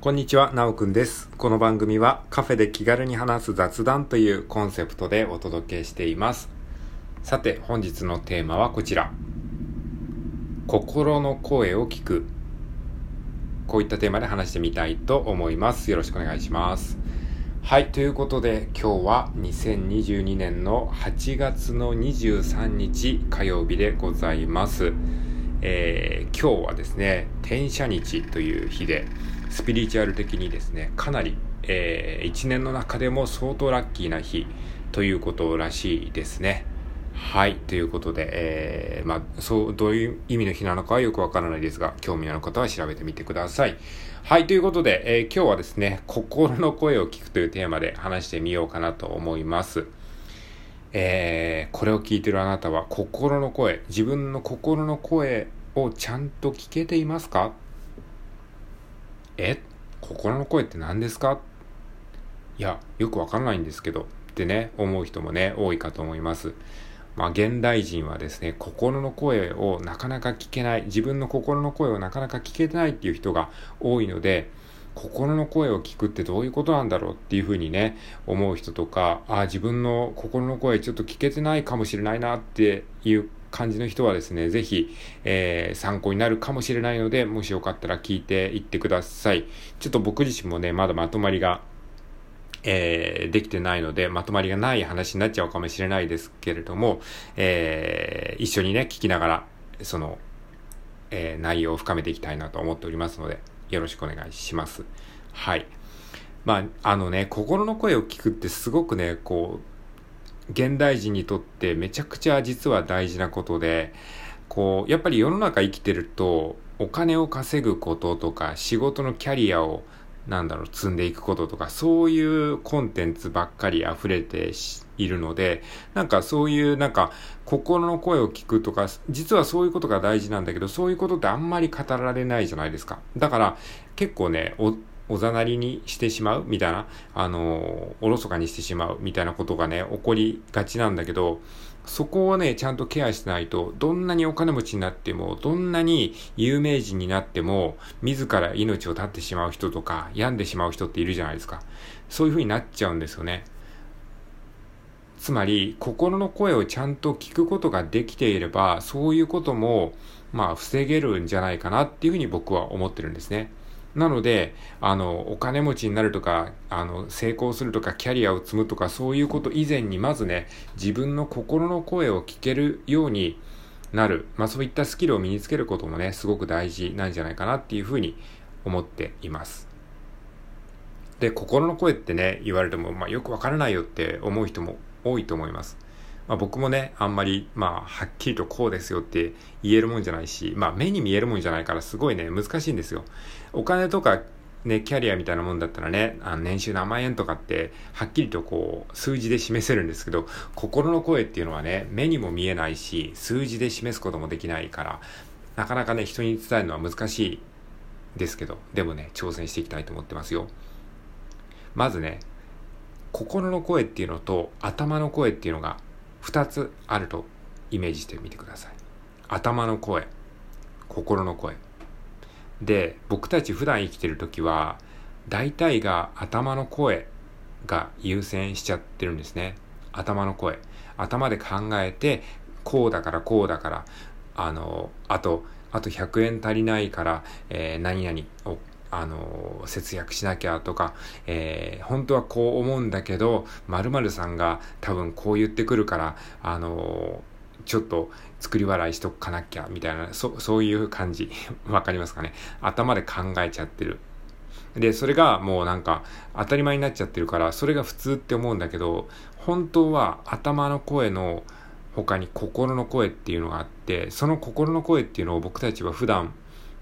こんにちは、なおくんです。この番組はカフェで気軽に話す雑談というコンセプトでお届けしています。さて、本日のテーマはこちら。心の声を聞く。こういったテーマで話してみたいと思います。よろしくお願いします。はい、ということで今日は2022年の8月の23日火曜日でございます。えー今日はですね、転写日という日で、スピリチュアル的にですね、かなり、え1年の中でも相当ラッキーな日ということらしいですね。はい。ということで、えーまあ、そう、どういう意味の日なのかはよくわからないですが、興味のある方は調べてみてください。はい。ということで、え今日はですね、心の声を聞くというテーマで話してみようかなと思います。えーこれを聞いてるあなたは心の声、自分の心の声をちゃんと聞けていますか？え？心の声って何ですか？いや、よくわかんないんですけど、ってね、思う人もね、多いかと思います。まあ、現代人はですね、心の声をなかなか聞けない、自分の心の声をなかなか聞けてないっていう人が多いので、心の声を聞くってどういうことなんだろうっていうふうにね、思う人とか、ああ、自分の心の声ちょっと聞けてないかもしれないなっていう感じの人はですね、ぜひ、えー参考になるかもしれないので、もしよかったら聞いていってください。ちょっと僕自身もね、まだまとまりがえーできてないので、まとまりがない話になっちゃうかもしれないですけれども、えー一緒にね、聞きながら、その、え内容を深めていきたいなと思っておりますので、よろしくお願いします。はい。まあ、あのね、心の声を聞くってすごくね、こう、現代人にとってめちゃくちゃ実は大事なことで、こう、やっぱり世の中生きてると、お金を稼ぐこととか、仕事のキャリアを、なんだろう、積んでいくこととか、そういうコンテンツばっかり溢れているので、なんかそういう、なんか、心の声を聞くとか、実はそういうことが大事なんだけど、そういうことってあんまり語られないじゃないですか。だから、結構ね、お、おざなりにしてしまうみたいな、あの、おろそかにしてしまうみたいなことがね、起こりがちなんだけど、そこをね、ちゃんとケアしないと、どんなにお金持ちになっても、どんなに有名人になっても、自ら命を絶ってしまう人とか、病んでしまう人っているじゃないですか。そういう風になっちゃうんですよね。つまり、心の声をちゃんと聞くことができていれば、そういうことも、まあ、防げるんじゃないかなっていうふうに僕は思ってるんですね。なので、あの、お金持ちになるとか、あの、成功するとか、キャリアを積むとか、そういうこと以前に、まずね、自分の心の声を聞けるようになる。まあ、そういったスキルを身につけることもね、すごく大事なんじゃないかなっていうふうに思っています。で、心の声ってね、言われても、まあ、よくわからないよって思う人も多いと思います。まあ、僕もね、あんまり、まあ、はっきりとこうですよって言えるもんじゃないし、まあ、目に見えるもんじゃないから、すごいね、難しいんですよ。お金とか、ね、キャリアみたいなもんだったらね、あの年収何万円とかって、はっきりとこう、数字で示せるんですけど、心の声っていうのはね、目にも見えないし、数字で示すこともできないから、なかなかね、人に伝えるのは難しいですけど、でもね、挑戦していきたいと思ってますよ。まずね、心の声っていうのと頭の声っていうのが2つあるとイメージしてみてください。頭の声、心の声。で、僕たち普段生きてる時は、大体が頭の声が優先しちゃってるんですね。頭の声。頭で考えて、こうだからこうだから、あの、あと、あと100円足りないから、えー何々をあの、節約しなきゃとか、えー本当はこう思うんだけど、〇〇さんが多分こう言ってくるから、あの、ちょっと作り笑いしとかなきゃ、みたいな、そ、そういう感じ。わかりますかね？頭で考えちゃってる。で、それがもうなんか当たり前になっちゃってるから、それが普通って思うんだけど、本当は頭の声の他に心の声っていうのがあって、その心の声っていうのを僕たちは普段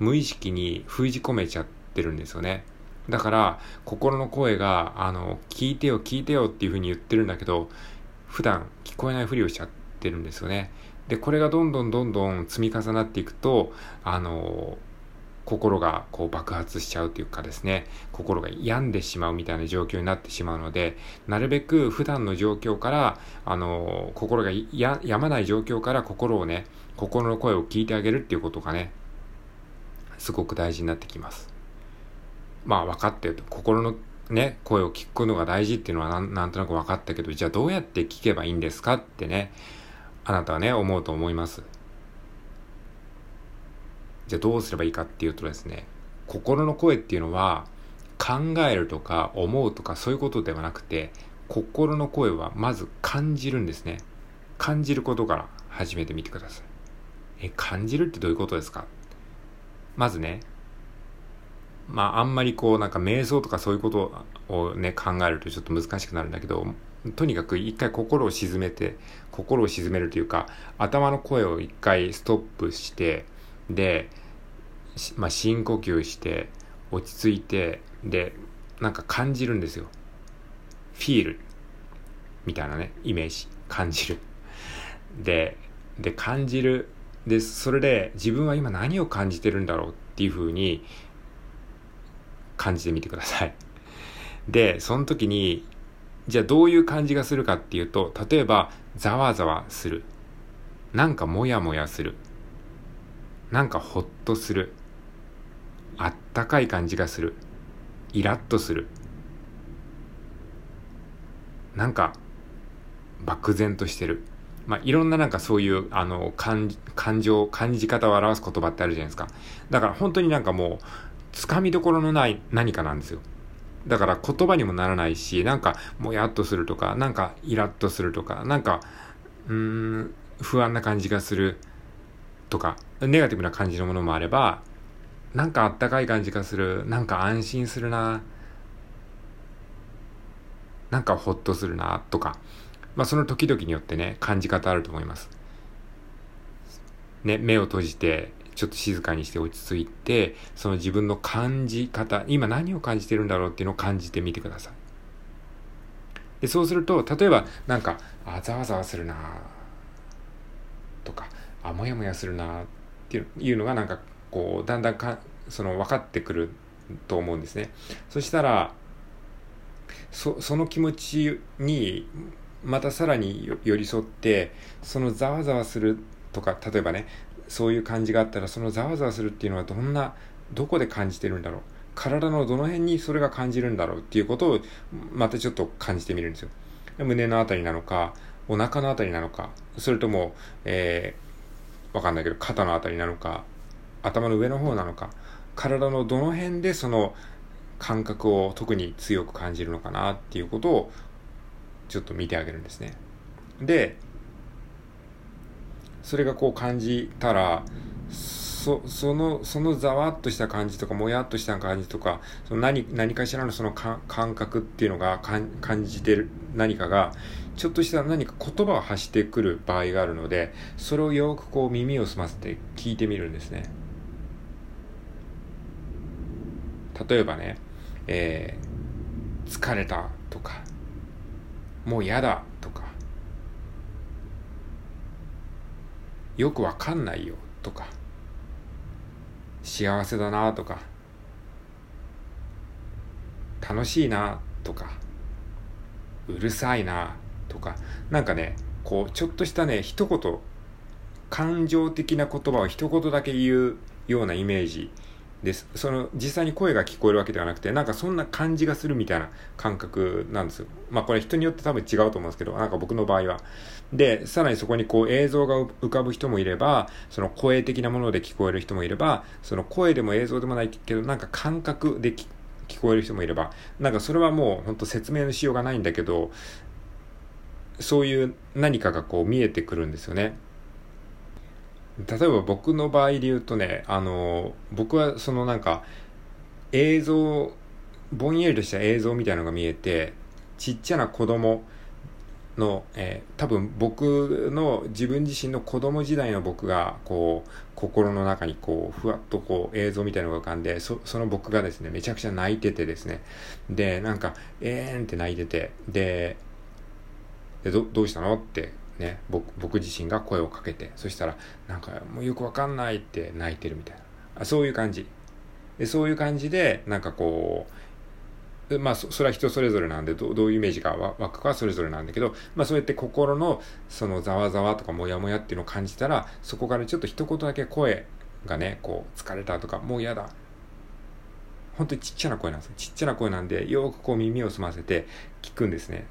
無意識に封じ込めちゃっててるんですよね。だから、心の声が、あの、聞いてよ聞いてよっていう風に言ってるんだけど、普段聞こえないふりをしちゃってるんですよね。で、これがどんどんどんどん積み重なっていくと、あの、心がこう爆発しちゃうというかですね、心が病んでしまうみたいな状況になってしまうので、なるべく普段の状況から、あの、心がや病まない状況から心をね、心の声を聞いてあげるっていうことがね、すごく大事になってきます。まあ分かってると。心のね、声を聞くのが大事っていうのはなんなんとなく分かったけど、じゃあどうやって聞けばいいんですかってね、あなたはね、思うと思います。じゃあどうすればいいかっていうとですね、心の声っていうのは考えるとか思うとかそういうことではなくて、心の声はまず感じるんですね。感じることから始めてみてください。え、感じるってどういうことですか？まずね、まああんまりこうなんか瞑想とかそういうことをね考えるとちょっと難しくなるんだけど、とにかく一回心を沈めて、心を沈めるというか、頭の声を一回ストップして、で、まあ、深呼吸して、落ち着いて、で、なんか感じるんですよ。フィールみたいなね、イメージ。感じる。で、で、感じる。で、それで自分は今何を感じてるんだろうっていうふうに感じてみてください。で、その時に、じゃあどういう感じがするかっていうと、例えば、ざわざわする。なんかもやもやする。なんかほっとする。あったかい感じがする。イラッとする。なんか、漠然としてる。まあ、いろんななんかそういう、あの、感、感情、感じ方を表す言葉ってあるじゃないですか。だから本当になんかもう、つかみどころのない何かなんですよ。だから言葉にもならないし、なんかもやっとするとか、なんかイラッとするとか、なんか、うーん、不安な感じがするとか、ネガティブな感じのものもあれば、なんかあったかい感じがする、なんか安心するな、なんかほっとするな、とか、まあその時々によってね、感じ方あると思います。ね、目を閉じて、ちょっと静かにして落ち着いて、その自分の感じ方、今何を感じてるんだろうっていうのを感じてみてください。でそうすると、例えば、なんか、あ、ざわざわするなとか、あ、もやもやするなっていうのが、なんか、こう、だんだんか、その、分かってくると思うんですね。そしたら、そその気持ちにまたさらに寄り添ってそのざわざわするとか例えばねそういう感じがあったらそのざわざわするっていうのはどんなどこで感じてるんだろう。体のどの辺にそれが感じるんだろうっていうことをまたちょっと感じてみるんですよ。胸のあたりなのかお腹のあたりなのか。それとも、えー、わかんないけど肩のあたりなのか頭の上の方なのか。体のどの辺でその感覚を特に強く感じるのかなっていうことをちょっと見てあげるんですね。でそれがこう感じたらそそのそのざわっとした感じとかもやっとした感じとかその何何かしらのその感覚っていうのが感じてる何かがちょっとした何か言葉を発してくる場合があるのでそれをよくこう耳を澄ませて聞いてみるんですね。例えばね、えー、疲れたとかもう嫌だとかよくわかんないよとか幸せだなとか楽しいなとかうるさいなとかなんかねこうちょっとしたね一言感情的な言葉を一言だけ言うようなイメージです。その、実際に声が聞こえるわけではなくて、なんかそんな感じがするみたいな感覚なんですよ。まあこれ人によって多分違うと思うんですけど、なんか僕の場合は。で、さらにそこにこう映像が浮かぶ人もいれば、その声的なもので聞こえる人もいれば、その声でも映像でもないけど、なんか感覚で聞こえる人もいれば、なんかそれはもう本当説明のしようがないんだけど、そういう何かがこう見えてくるんですよね。例えば僕の場合で言うとね、あの、僕はそのなんか、映像、ぼんやりとした映像みたいのが見えて、ちっちゃな子供の、えー、多分僕の自分自身の子供時代の僕が、こう、心の中にこう、ふわっとこう、映像みたいのが浮かんで、そ、その僕がですね、めちゃくちゃ泣いててですね、で、なんか、えーんって泣いてて、で、でどどうしたのってね、僕僕自身が声をかけてそしたらなんかもうよくわかんないって泣いてるみたいなあそういう感じでそういう感じでなんかこうまあそれは人それぞれなんでどどういうイメージが湧くかはそれぞれなんだけど、まあ、そうやって心のそのざわざわとかモヤモヤっていうのを感じたらそこからちょっと一言だけ声がねこう疲れたとかもう嫌だ本当にちっちゃな声なんですよ。ちっちゃな声なんで、よくこう耳を澄ませて聞くんですね。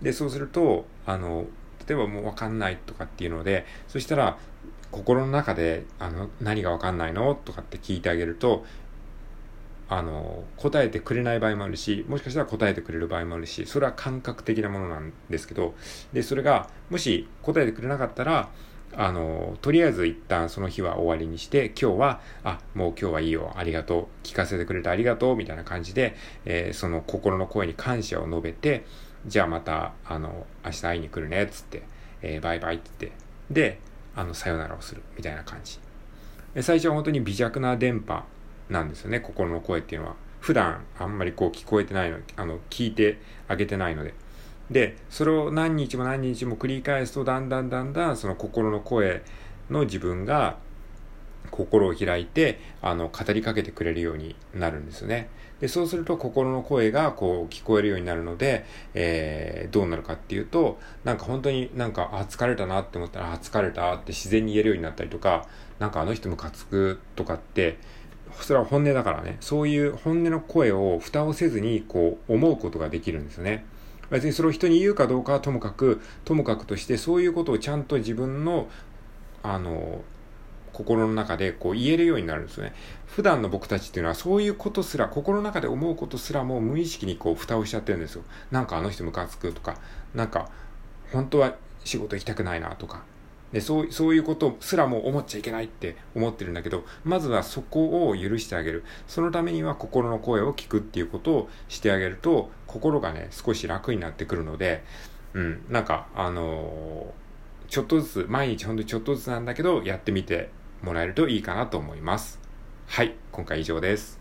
で、そうすると、あの、例えばもうわかんないとかっていうので、そしたら、心の中で、あの、何がわかんないのとかって聞いてあげると、あの、答えてくれない場合もあるし、もしかしたら答えてくれる場合もあるし、それは感覚的なものなんですけど、で、それが、もし答えてくれなかったら、あの、とりあえず一旦その日は終わりにして、今日は、あ、もう今日はいいよ、ありがとう、聞かせてくれてありがとう、みたいな感じで、えー、その心の声に感謝を述べて、じゃあまた、あの、明日会いに来るね、つって、えー、バイバイって言って、で、あの、さよならをする、みたいな感じ。最初は本当に微弱な電波なんですよね、心の声っていうのは。普段あんまりこう聞こえてないの、あの、聞いてあげてないので。で、それを何日も何日も繰り返すと、だんだんだんだんその心の声の自分が心を開いて、あの、語りかけてくれるようになるんですよね。で、そうすると心の声がこう聞こえるようになるので、えー、どうなるかっていうと、なんか本当になんか、あ、疲れたなって思ったら、あ、疲れたって自然に言えるようになったりとか、なんかあの人ムカつくとかって、それは本音だからね、そういう本音の声を蓋をせずにこう思うことができるんですよね。別にそれを人に言うかどうかはともかく、ともかくとしてそういうことをちゃんと自分の、あの、心の中でこう言えるようになるんですね。普段の僕たちっていうのはそういうことすら、心の中で思うことすらも無意識にこう蓋をしちゃってるんですよ。なんかあの人ムカつくとか、なんか本当は仕事行きたくないなとか、でそうそういうことすらも思っちゃいけないって思ってるんだけどまずはそこを許してあげるそのためには心の声を聞くっていうことをしてあげると心がね少し楽になってくるのでうんなんかあのー、ちょっとずつ毎日ほんとちょっとずつなんだけどやってみてもらえるといいかなと思います。はい今回以上です。